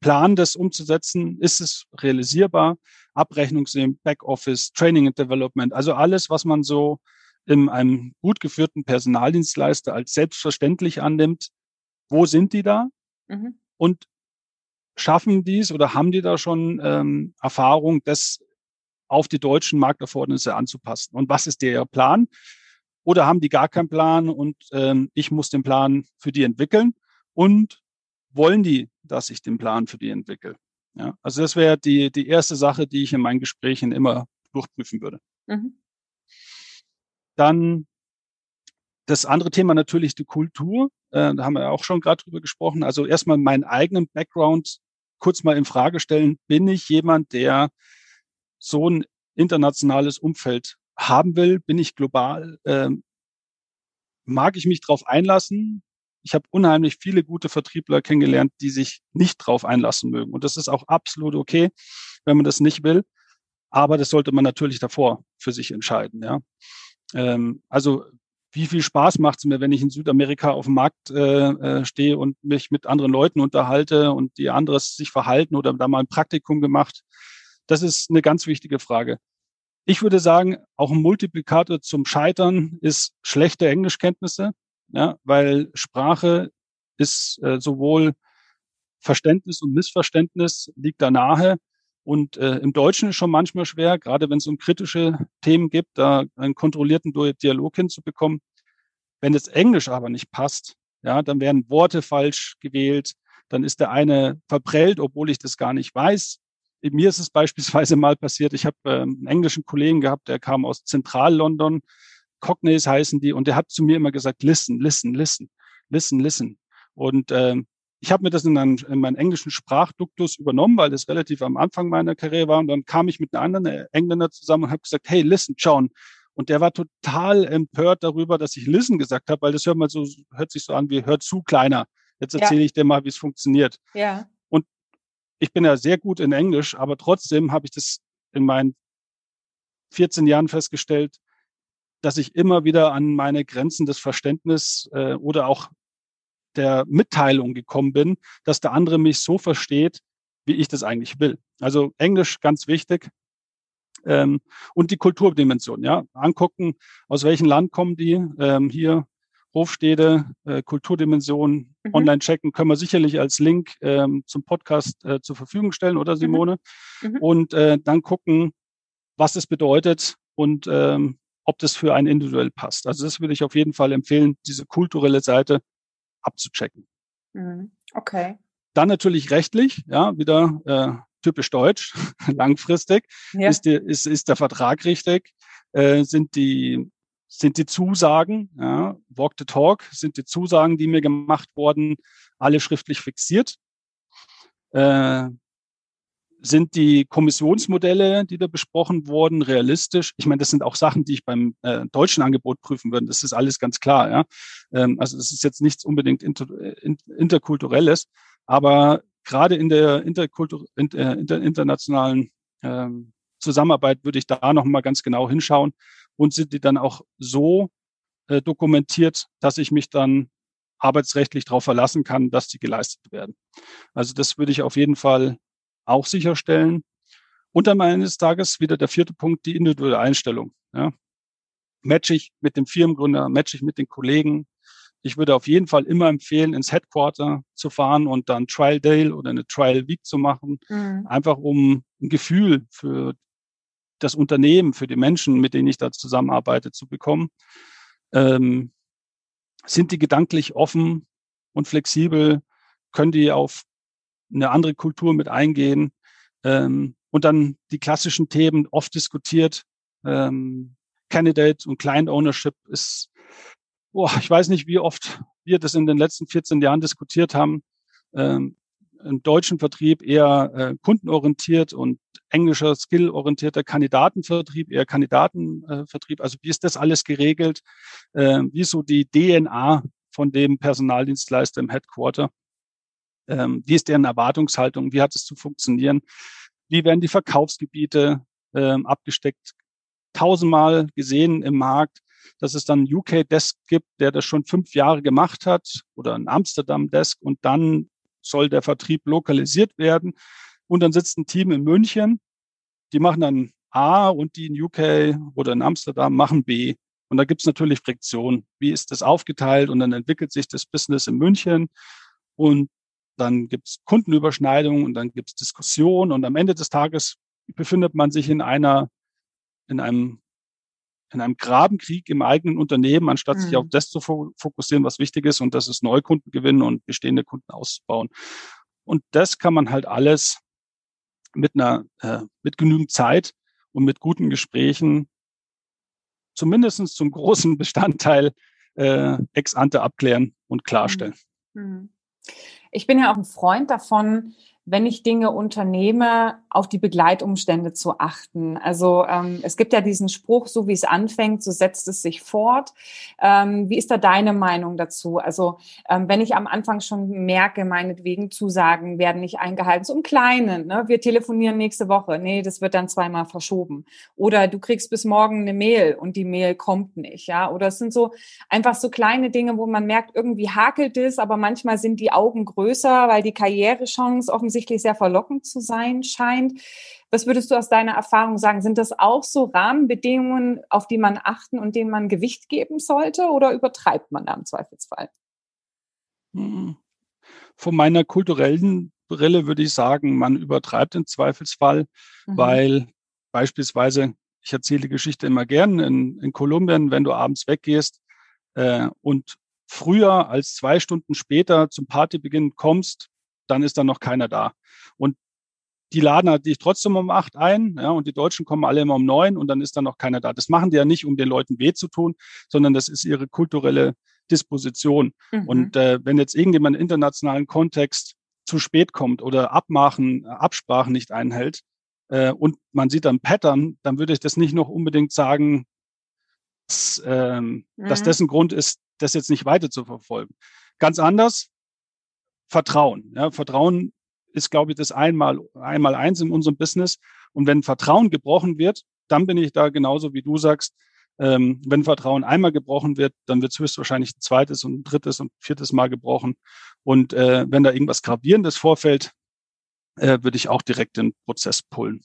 Plan, das umzusetzen, ist es realisierbar? Abrechnungssystem, Backoffice, Training and Development, also alles, was man so in einem gut geführten Personaldienstleister als selbstverständlich annimmt. Wo sind die da? Mhm. Und schaffen dies oder haben die da schon ähm, Erfahrung, das auf die deutschen Markterfordernisse anzupassen? Und was ist der Plan? Oder haben die gar keinen Plan und ähm, ich muss den Plan für die entwickeln? Und wollen die, dass ich den Plan für die entwickle? Ja, also das wäre die, die erste Sache, die ich in meinen Gesprächen immer durchprüfen würde. Mhm. Dann das andere Thema natürlich die Kultur. Äh, da haben wir auch schon gerade drüber gesprochen. Also erstmal meinen eigenen Background kurz mal in Frage stellen. Bin ich jemand, der so ein internationales Umfeld haben will, bin ich global, äh, mag ich mich darauf einlassen. Ich habe unheimlich viele gute Vertriebler kennengelernt, die sich nicht drauf einlassen mögen. Und das ist auch absolut okay, wenn man das nicht will. Aber das sollte man natürlich davor für sich entscheiden. Ja. Ähm, also wie viel Spaß macht es mir, wenn ich in Südamerika auf dem Markt äh, äh, stehe und mich mit anderen Leuten unterhalte und die anderes sich verhalten oder da mal ein Praktikum gemacht? Das ist eine ganz wichtige Frage. Ich würde sagen, auch ein Multiplikator zum Scheitern ist schlechte Englischkenntnisse, ja, weil Sprache ist äh, sowohl Verständnis und Missverständnis liegt da nahe. Und äh, im Deutschen ist schon manchmal schwer, gerade wenn es um kritische Themen gibt, da einen kontrollierten Dialog hinzubekommen. Wenn das Englisch aber nicht passt, ja, dann werden Worte falsch gewählt, dann ist der eine verprellt, obwohl ich das gar nicht weiß mir ist es beispielsweise mal passiert, ich habe äh, einen englischen Kollegen gehabt, der kam aus Zentral-London, Cockneys heißen die, und der hat zu mir immer gesagt, listen, listen, listen, listen, listen. Und äh, ich habe mir das in, einen, in meinen englischen Sprachduktus übernommen, weil das relativ am Anfang meiner Karriere war. Und dann kam ich mit einem anderen Engländer zusammen und habe gesagt, hey, listen, John. Und der war total empört darüber, dass ich Listen gesagt habe, weil das hört mal so, hört sich so an wie hört zu kleiner. Jetzt erzähle ja. ich dir mal, wie es funktioniert. Ja. Und ich bin ja sehr gut in Englisch, aber trotzdem habe ich das in meinen 14 Jahren festgestellt, dass ich immer wieder an meine Grenzen des Verständnisses äh, oder auch der Mitteilung gekommen bin, dass der andere mich so versteht, wie ich das eigentlich will. Also Englisch ganz wichtig. Ähm, und die Kulturdimension, ja. Angucken, aus welchem Land kommen die. Ähm, hier Hofstede, äh, Kulturdimension, mhm. online checken, können wir sicherlich als Link ähm, zum Podcast äh, zur Verfügung stellen, oder Simone? Mhm. Mhm. Und äh, dann gucken, was es bedeutet und ähm, ob das für einen individuell passt. Also das würde ich auf jeden Fall empfehlen, diese kulturelle Seite abzuchecken. Mhm. Okay. Dann natürlich rechtlich, ja, wieder äh, typisch deutsch, langfristig. Ja. Ist, die, ist, ist der Vertrag richtig? Äh, sind die sind die Zusagen, ja, Walk the Talk, sind die Zusagen, die mir gemacht wurden, alle schriftlich fixiert? Äh, sind die Kommissionsmodelle, die da besprochen wurden, realistisch? Ich meine, das sind auch Sachen, die ich beim äh, deutschen Angebot prüfen würde. Das ist alles ganz klar. Ja? Ähm, also das ist jetzt nichts unbedingt inter, in, interkulturelles, aber gerade in der Interkultur, inter, inter, internationalen ähm, Zusammenarbeit würde ich da noch mal ganz genau hinschauen und sind die dann auch so äh, dokumentiert, dass ich mich dann arbeitsrechtlich darauf verlassen kann, dass die geleistet werden. Also das würde ich auf jeden Fall auch sicherstellen. Und am Ende des Tages wieder der vierte Punkt, die individuelle Einstellung. Ja. Match ich mit dem Firmengründer, match ich mit den Kollegen. Ich würde auf jeden Fall immer empfehlen, ins Headquarter zu fahren und dann Trial Day oder eine Trial Week zu machen. Mhm. Einfach um ein Gefühl für das Unternehmen, für die Menschen, mit denen ich da zusammenarbeite, zu bekommen. Ähm, sind die gedanklich offen und flexibel? Können die auf eine andere Kultur mit eingehen. Ähm, und dann die klassischen Themen oft diskutiert. Ähm, Candidate und Client Ownership ist, boah, ich weiß nicht, wie oft wir das in den letzten 14 Jahren diskutiert haben. Ähm, Im deutschen Vertrieb eher äh, kundenorientiert und englischer skillorientierter Kandidatenvertrieb, eher Kandidatenvertrieb. Also wie ist das alles geregelt? Äh, wie so die DNA von dem Personaldienstleister im Headquarter? Ähm, wie ist deren Erwartungshaltung? Wie hat es zu funktionieren? Wie werden die Verkaufsgebiete ähm, abgesteckt? Tausendmal gesehen im Markt, dass es dann UK-Desk gibt, der das schon fünf Jahre gemacht hat oder ein Amsterdam-Desk und dann soll der Vertrieb lokalisiert werden. Und dann sitzt ein Team in München, die machen dann A und die in UK oder in Amsterdam machen B. Und da gibt es natürlich Friktion. Wie ist das aufgeteilt? Und dann entwickelt sich das Business in München. Und dann gibt es Kundenüberschneidungen und dann gibt es Diskussionen und am Ende des Tages befindet man sich in einer, in einem, in einem Grabenkrieg im eigenen Unternehmen, anstatt mhm. sich auf das zu fokussieren, was wichtig ist und das ist Neukunden gewinnen und bestehende Kunden auszubauen. Und das kann man halt alles mit einer, äh, mit genügend Zeit und mit guten Gesprächen zumindestens zum großen Bestandteil äh, ex ante abklären und klarstellen. Mhm. mhm. Ich bin ja auch ein Freund davon, wenn ich Dinge unternehme, auf die Begleitumstände zu achten. Also ähm, es gibt ja diesen Spruch, so wie es anfängt, so setzt es sich fort. Ähm, wie ist da deine Meinung dazu? Also ähm, wenn ich am Anfang schon merke, meinetwegen Zusagen werden nicht eingehalten, so im Kleinen, ne? wir telefonieren nächste Woche, nee, das wird dann zweimal verschoben. Oder du kriegst bis morgen eine Mail und die Mail kommt nicht, ja. Oder es sind so einfach so kleine Dinge, wo man merkt, irgendwie hakelt es, aber manchmal sind die Augen größer, weil die Karrierechance offensichtlich offensichtlich sehr verlockend zu sein scheint. Was würdest du aus deiner Erfahrung sagen? Sind das auch so Rahmenbedingungen, auf die man achten und denen man Gewicht geben sollte oder übertreibt man da im Zweifelsfall? Hm. Von meiner kulturellen Brille würde ich sagen, man übertreibt im Zweifelsfall, mhm. weil beispielsweise, ich erzähle die Geschichte immer gern, in, in Kolumbien, wenn du abends weggehst äh, und früher als zwei Stunden später zum Partybeginn kommst, dann ist da noch keiner da. Und die laden halt dich trotzdem um acht ein, ja, und die Deutschen kommen alle immer um neun und dann ist da noch keiner da. Das machen die ja nicht, um den Leuten weh zu tun, sondern das ist ihre kulturelle Disposition. Mhm. Und äh, wenn jetzt irgendjemand im internationalen Kontext zu spät kommt oder Abmachen, Absprachen nicht einhält äh, und man sieht dann Pattern, dann würde ich das nicht noch unbedingt sagen, ähm, mhm. dass dessen Grund ist, das jetzt nicht weiter zu verfolgen. Ganz anders, Vertrauen. Ja, Vertrauen ist, glaube ich, das einmal, einmal eins in unserem Business. Und wenn Vertrauen gebrochen wird, dann bin ich da genauso wie du sagst, ähm, wenn Vertrauen einmal gebrochen wird, dann wird es höchstwahrscheinlich ein zweites und ein drittes und viertes Mal gebrochen. Und äh, wenn da irgendwas Gravierendes vorfällt, äh, würde ich auch direkt den Prozess pullen.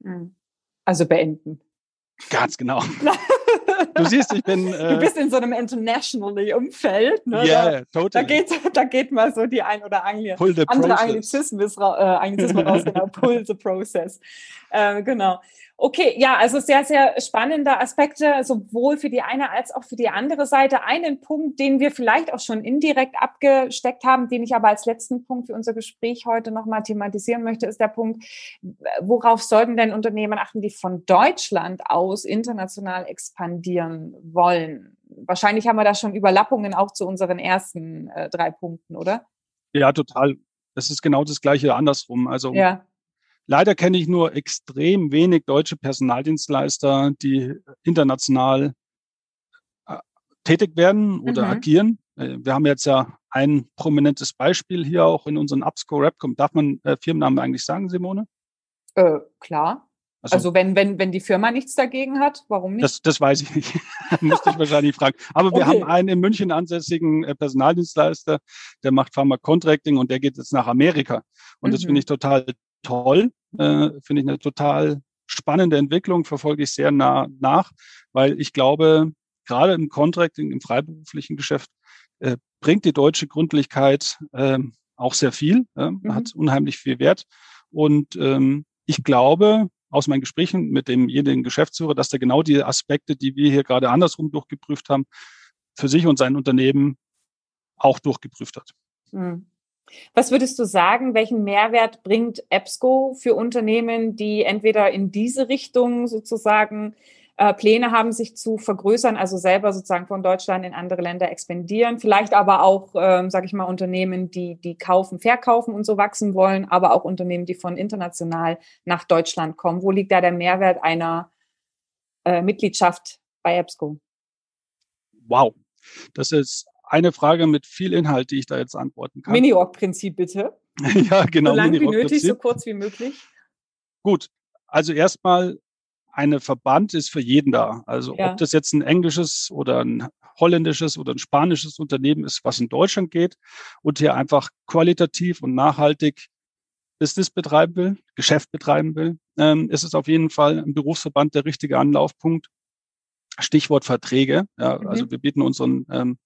Mhm. Also beenden. Ganz genau. Du siehst, ich bin. Äh, du bist in so einem internationally Umfeld. Ne? Ja, yeah, totally. Da geht, da geht mal so die ein oder Angli andere Anglizismus, äh, raus, genau. Pull the process. Äh, genau. Okay, ja, also sehr, sehr spannende Aspekte, sowohl für die eine als auch für die andere Seite. Einen Punkt, den wir vielleicht auch schon indirekt abgesteckt haben, den ich aber als letzten Punkt für unser Gespräch heute nochmal thematisieren möchte, ist der Punkt, worauf sollten denn Unternehmen achten, die von Deutschland aus international expandieren wollen? Wahrscheinlich haben wir da schon Überlappungen auch zu unseren ersten äh, drei Punkten, oder? Ja, total. Das ist genau das Gleiche andersrum. Also ja Leider kenne ich nur extrem wenig deutsche Personaldienstleister, die international äh, tätig werden oder mhm. agieren. Äh, wir haben jetzt ja ein prominentes Beispiel hier auch in unseren Upscore Rapcom. Darf man äh, Firmennamen eigentlich sagen, Simone? Äh, klar. Also, also, wenn, wenn, wenn die Firma nichts dagegen hat, warum nicht? Das, das weiß ich nicht. Müsste ich wahrscheinlich fragen. Aber wir okay. haben einen in München ansässigen äh, Personaldienstleister, der macht Pharma Contracting und der geht jetzt nach Amerika. Und mhm. das finde ich total toll, äh, finde ich eine total spannende Entwicklung, verfolge ich sehr nah nach, weil ich glaube, gerade im Contracting, im freiberuflichen Geschäft, äh, bringt die deutsche Gründlichkeit äh, auch sehr viel, äh, mhm. hat unheimlich viel Wert. Und ähm, ich glaube, aus meinen Gesprächen mit demjenigen Geschäftsführer, dass der genau die Aspekte, die wir hier gerade andersrum durchgeprüft haben, für sich und sein Unternehmen auch durchgeprüft hat. Mhm. Was würdest du sagen, welchen Mehrwert bringt EBSCO für Unternehmen, die entweder in diese Richtung sozusagen äh, Pläne haben, sich zu vergrößern, also selber sozusagen von Deutschland in andere Länder expandieren, vielleicht aber auch, ähm, sage ich mal, Unternehmen, die die kaufen, verkaufen und so wachsen wollen, aber auch Unternehmen, die von international nach Deutschland kommen. Wo liegt da der Mehrwert einer äh, Mitgliedschaft bei EBSCO? Wow, das ist eine Frage mit viel Inhalt, die ich da jetzt antworten kann. Mini-Org-Prinzip bitte. ja, genau. So lange wie nötig, so kurz wie möglich. Gut, also erstmal eine Verband ist für jeden da. Also ja. ob das jetzt ein englisches oder ein holländisches oder ein spanisches Unternehmen ist, was in Deutschland geht und hier einfach qualitativ und nachhaltig Business betreiben will, Geschäft betreiben will, ähm, ist es auf jeden Fall ein Berufsverband der richtige Anlaufpunkt. Stichwort Verträge. Ja, mhm. Also wir bieten unseren ähm,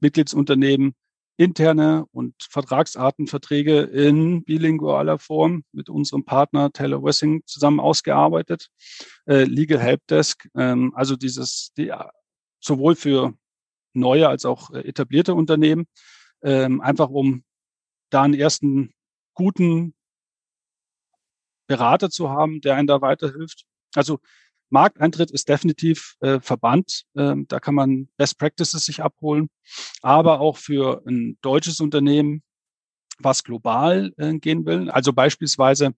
Mitgliedsunternehmen interne und Vertragsartenverträge in bilingualer Form mit unserem Partner Taylor Wessing zusammen ausgearbeitet. Äh, Legal Helpdesk, ähm, also dieses die, sowohl für neue als auch äh, etablierte Unternehmen, ähm, einfach um da einen ersten guten Berater zu haben, der einen da weiterhilft. Also Markteintritt ist definitiv äh, Verband. Ähm, da kann man Best Practices sich abholen. Aber auch für ein deutsches Unternehmen, was global äh, gehen will. Also beispielsweise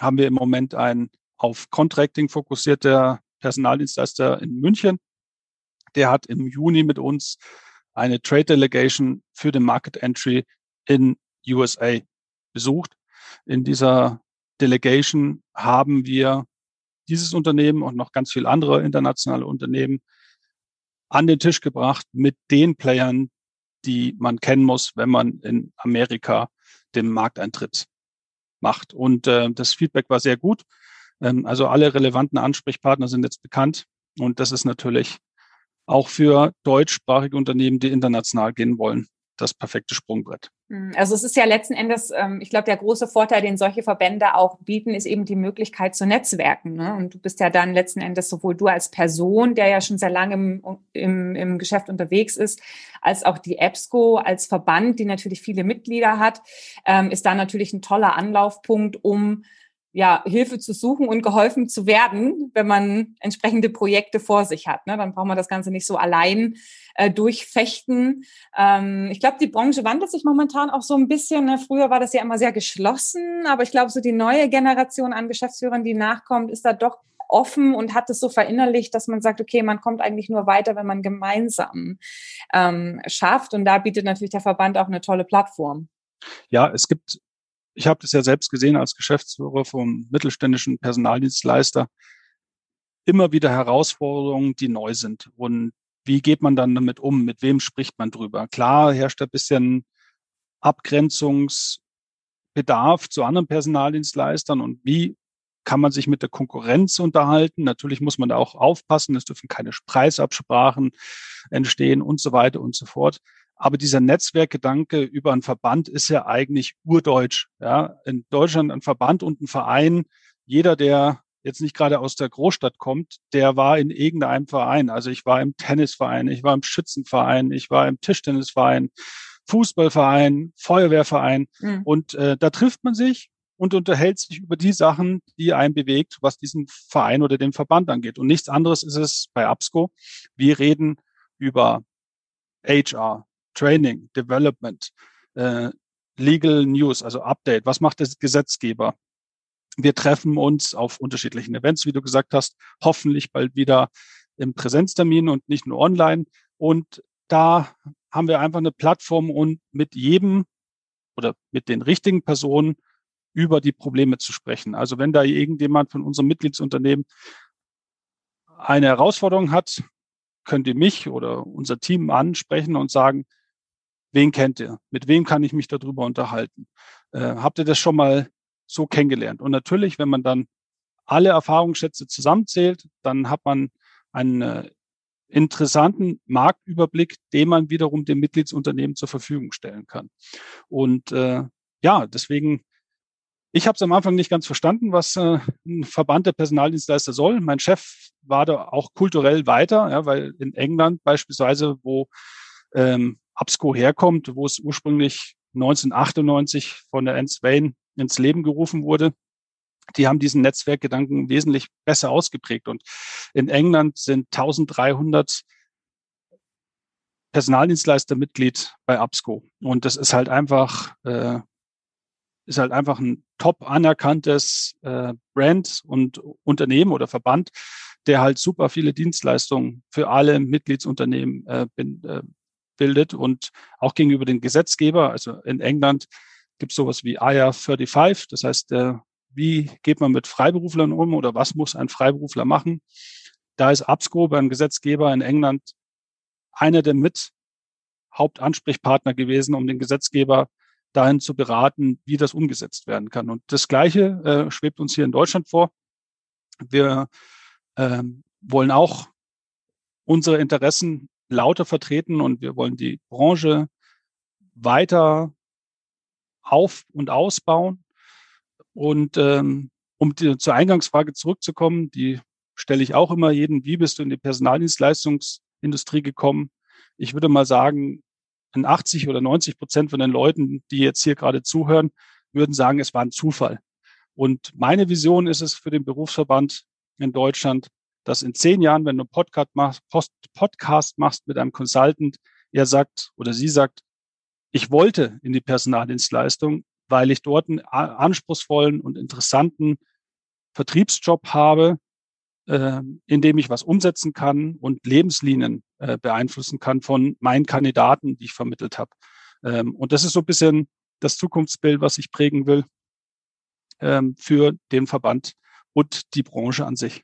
haben wir im Moment ein auf Contracting fokussierter Personaldienstleister in München. Der hat im Juni mit uns eine Trade Delegation für den Market Entry in USA besucht. In dieser Delegation haben wir dieses Unternehmen und noch ganz viele andere internationale Unternehmen an den Tisch gebracht mit den Playern, die man kennen muss, wenn man in Amerika den Markteintritt macht. Und äh, das Feedback war sehr gut. Ähm, also alle relevanten Ansprechpartner sind jetzt bekannt. Und das ist natürlich auch für deutschsprachige Unternehmen, die international gehen wollen, das perfekte Sprungbrett. Hm, also es ist ja letzten Endes, ähm, ich glaube, der große Vorteil, den solche Verbände auch bieten, ist eben die Möglichkeit zu netzwerken. Ne? Und du bist ja dann letzten Endes sowohl du als Person, der ja schon sehr lange im, im, im Geschäft unterwegs ist, als auch die EBSCO als Verband, die natürlich viele Mitglieder hat, ähm, ist da natürlich ein toller Anlaufpunkt, um ja, Hilfe zu suchen und geholfen zu werden, wenn man entsprechende Projekte vor sich hat. Ne? Dann braucht man das Ganze nicht so allein äh, durchfechten. Ähm, ich glaube, die Branche wandelt sich momentan auch so ein bisschen. Ne? Früher war das ja immer sehr geschlossen, aber ich glaube, so die neue Generation an Geschäftsführern, die nachkommt, ist da doch offen und hat es so verinnerlicht, dass man sagt, okay, man kommt eigentlich nur weiter, wenn man gemeinsam ähm, schafft. Und da bietet natürlich der Verband auch eine tolle Plattform. Ja, es gibt, ich habe das ja selbst gesehen als Geschäftsführer vom mittelständischen Personaldienstleister, immer wieder Herausforderungen, die neu sind. Und wie geht man dann damit um? Mit wem spricht man drüber? Klar herrscht ein bisschen Abgrenzungsbedarf zu anderen Personaldienstleistern und wie kann man sich mit der Konkurrenz unterhalten. Natürlich muss man da auch aufpassen, es dürfen keine Preisabsprachen entstehen und so weiter und so fort. Aber dieser Netzwerkgedanke über einen Verband ist ja eigentlich urdeutsch. Ja, in Deutschland ein Verband und ein Verein. Jeder, der jetzt nicht gerade aus der Großstadt kommt, der war in irgendeinem Verein. Also ich war im Tennisverein, ich war im Schützenverein, ich war im Tischtennisverein, Fußballverein, Feuerwehrverein. Mhm. Und äh, da trifft man sich und unterhält sich über die Sachen, die einen bewegt, was diesen Verein oder den Verband angeht. Und nichts anderes ist es bei ABSCO. Wir reden über HR, Training, Development, äh, Legal News, also Update. Was macht der Gesetzgeber? Wir treffen uns auf unterschiedlichen Events, wie du gesagt hast, hoffentlich bald wieder im Präsenztermin und nicht nur online. Und da haben wir einfach eine Plattform und mit jedem oder mit den richtigen Personen über die Probleme zu sprechen. Also wenn da irgendjemand von unserem Mitgliedsunternehmen eine Herausforderung hat, könnt ihr mich oder unser Team ansprechen und sagen, wen kennt ihr? Mit wem kann ich mich darüber unterhalten? Äh, habt ihr das schon mal so kennengelernt? Und natürlich, wenn man dann alle Erfahrungsschätze zusammenzählt, dann hat man einen äh, interessanten Marktüberblick, den man wiederum dem Mitgliedsunternehmen zur Verfügung stellen kann. Und äh, ja, deswegen ich habe es am Anfang nicht ganz verstanden, was äh, ein Verband der Personaldienstleister soll. Mein Chef war da auch kulturell weiter, ja, weil in England beispielsweise, wo ähm, Absco herkommt, wo es ursprünglich 1998 von der Ernst Wayne ins Leben gerufen wurde, die haben diesen Netzwerkgedanken wesentlich besser ausgeprägt. Und in England sind 1300 Personaldienstleister Mitglied bei Absco. Und das ist halt einfach äh, ist halt einfach ein top anerkanntes äh, Brand und Unternehmen oder Verband, der halt super viele Dienstleistungen für alle Mitgliedsunternehmen äh, bin, äh, bildet und auch gegenüber den Gesetzgeber. Also in England gibt es sowas wie IR 35, das heißt, äh, wie geht man mit Freiberuflern um oder was muss ein Freiberufler machen? Da ist ABSCO beim Gesetzgeber in England einer der mit Hauptansprechpartner gewesen, um den Gesetzgeber dahin zu beraten, wie das umgesetzt werden kann. Und das Gleiche äh, schwebt uns hier in Deutschland vor. Wir ähm, wollen auch unsere Interessen lauter vertreten und wir wollen die Branche weiter auf- und ausbauen. Und ähm, um die, zur Eingangsfrage zurückzukommen, die stelle ich auch immer jeden, wie bist du in die Personaldienstleistungsindustrie gekommen? Ich würde mal sagen, 80 oder 90 Prozent von den Leuten, die jetzt hier gerade zuhören, würden sagen, es war ein Zufall. Und meine Vision ist es für den Berufsverband in Deutschland, dass in zehn Jahren, wenn du Podcast machst, Podcast machst mit einem Consultant, er sagt oder sie sagt, ich wollte in die Personaldienstleistung, weil ich dort einen anspruchsvollen und interessanten Vertriebsjob habe, äh, in dem ich was umsetzen kann und Lebenslinien äh, beeinflussen kann von meinen Kandidaten, die ich vermittelt habe. Ähm, und das ist so ein bisschen das Zukunftsbild, was ich prägen will ähm, für den Verband und die Branche an sich.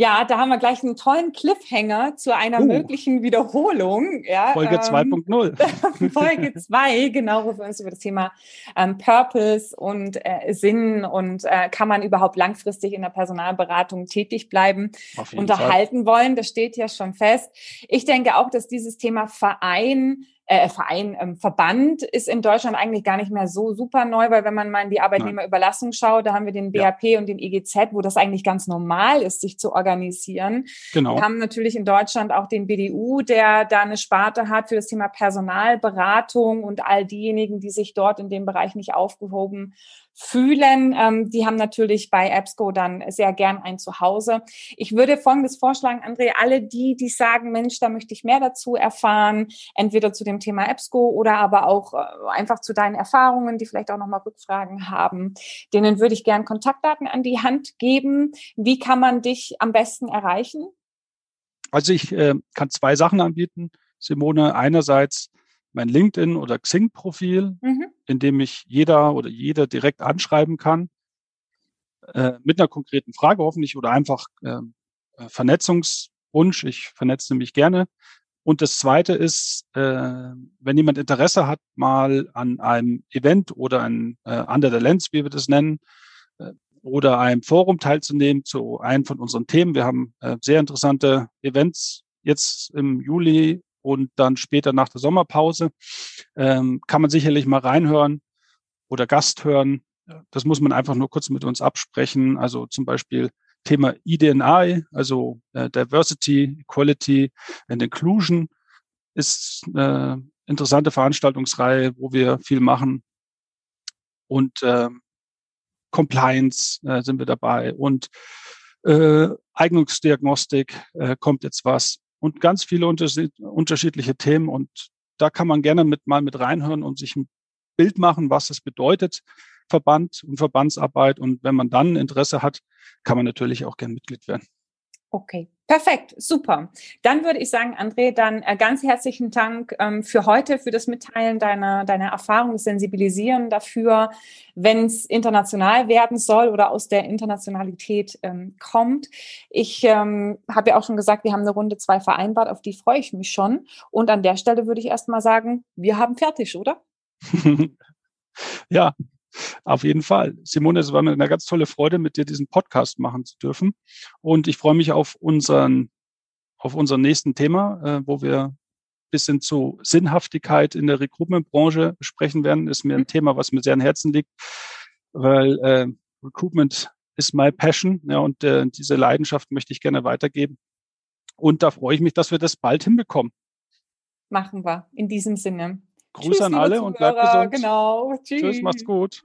Ja, da haben wir gleich einen tollen Cliffhanger zu einer uh. möglichen Wiederholung. Ja, Folge ähm, 2.0. Folge 2, genau, wo wir uns über das Thema ähm, Purpose und äh, Sinn und äh, kann man überhaupt langfristig in der Personalberatung tätig bleiben, unterhalten Fall. wollen. Das steht ja schon fest. Ich denke auch, dass dieses Thema Verein äh, Verein, ähm, Verband ist in Deutschland eigentlich gar nicht mehr so super neu, weil wenn man mal in die Arbeitnehmerüberlassung schaut, da haben wir den BAP ja. und den IGZ, wo das eigentlich ganz normal ist, sich zu organisieren. Genau. Wir haben natürlich in Deutschland auch den BDU, der da eine Sparte hat für das Thema Personalberatung und all diejenigen, die sich dort in dem Bereich nicht aufgehoben fühlen, ähm, die haben natürlich bei EBSCO dann sehr gern ein Zuhause. Ich würde Folgendes vorschlagen, André, alle die, die sagen, Mensch, da möchte ich mehr dazu erfahren, entweder zu dem Thema EBSCO oder aber auch äh, einfach zu deinen Erfahrungen, die vielleicht auch nochmal Rückfragen haben, denen würde ich gern Kontaktdaten an die Hand geben. Wie kann man dich am besten erreichen? Also ich äh, kann zwei Sachen anbieten, Simone. Einerseits mein LinkedIn oder Xing-Profil, mhm. in dem mich jeder oder jeder direkt anschreiben kann, äh, mit einer konkreten Frage hoffentlich oder einfach ähm, äh, Vernetzungswunsch. Ich vernetze mich gerne. Und das Zweite ist, äh, wenn jemand Interesse hat, mal an einem Event oder ein äh, Under the Lens, wie wir das nennen, äh, oder einem Forum teilzunehmen zu einem von unseren Themen. Wir haben äh, sehr interessante Events jetzt im Juli und dann später nach der Sommerpause. Ähm, kann man sicherlich mal reinhören oder Gast hören. Das muss man einfach nur kurz mit uns absprechen. Also zum Beispiel Thema EDNI, also äh, Diversity, Equality and Inclusion ist eine äh, interessante Veranstaltungsreihe, wo wir viel machen. Und äh, Compliance äh, sind wir dabei und äh, Eignungsdiagnostik äh, kommt jetzt was und ganz viele unterschiedliche Themen. Und da kann man gerne mit, mal mit reinhören und sich ein Bild machen, was es bedeutet, Verband und Verbandsarbeit. Und wenn man dann Interesse hat, kann man natürlich auch gerne Mitglied werden. Okay, perfekt, super. Dann würde ich sagen, André, dann äh, ganz herzlichen Dank ähm, für heute, für das Mitteilen deiner, deiner Erfahrung, das Sensibilisieren dafür, wenn es international werden soll oder aus der Internationalität ähm, kommt. Ich ähm, habe ja auch schon gesagt, wir haben eine Runde zwei vereinbart, auf die freue ich mich schon. Und an der Stelle würde ich erst mal sagen, wir haben fertig, oder? ja, auf jeden Fall. Simone, es war mir eine ganz tolle Freude, mit dir diesen Podcast machen zu dürfen. Und ich freue mich auf unseren, auf unseren nächsten Thema, äh, wo wir bisschen zu Sinnhaftigkeit in der Recruitment-Branche sprechen werden. Ist mir ein mhm. Thema, was mir sehr am Herzen liegt, weil äh, Recruitment ist my passion, ja, und äh, diese Leidenschaft möchte ich gerne weitergeben. Und da freue ich mich, dass wir das bald hinbekommen. Machen wir. In diesem Sinne. Tschüss, an alle und bleibt gesund. Genau. Tschüss. Tschüss, macht's gut.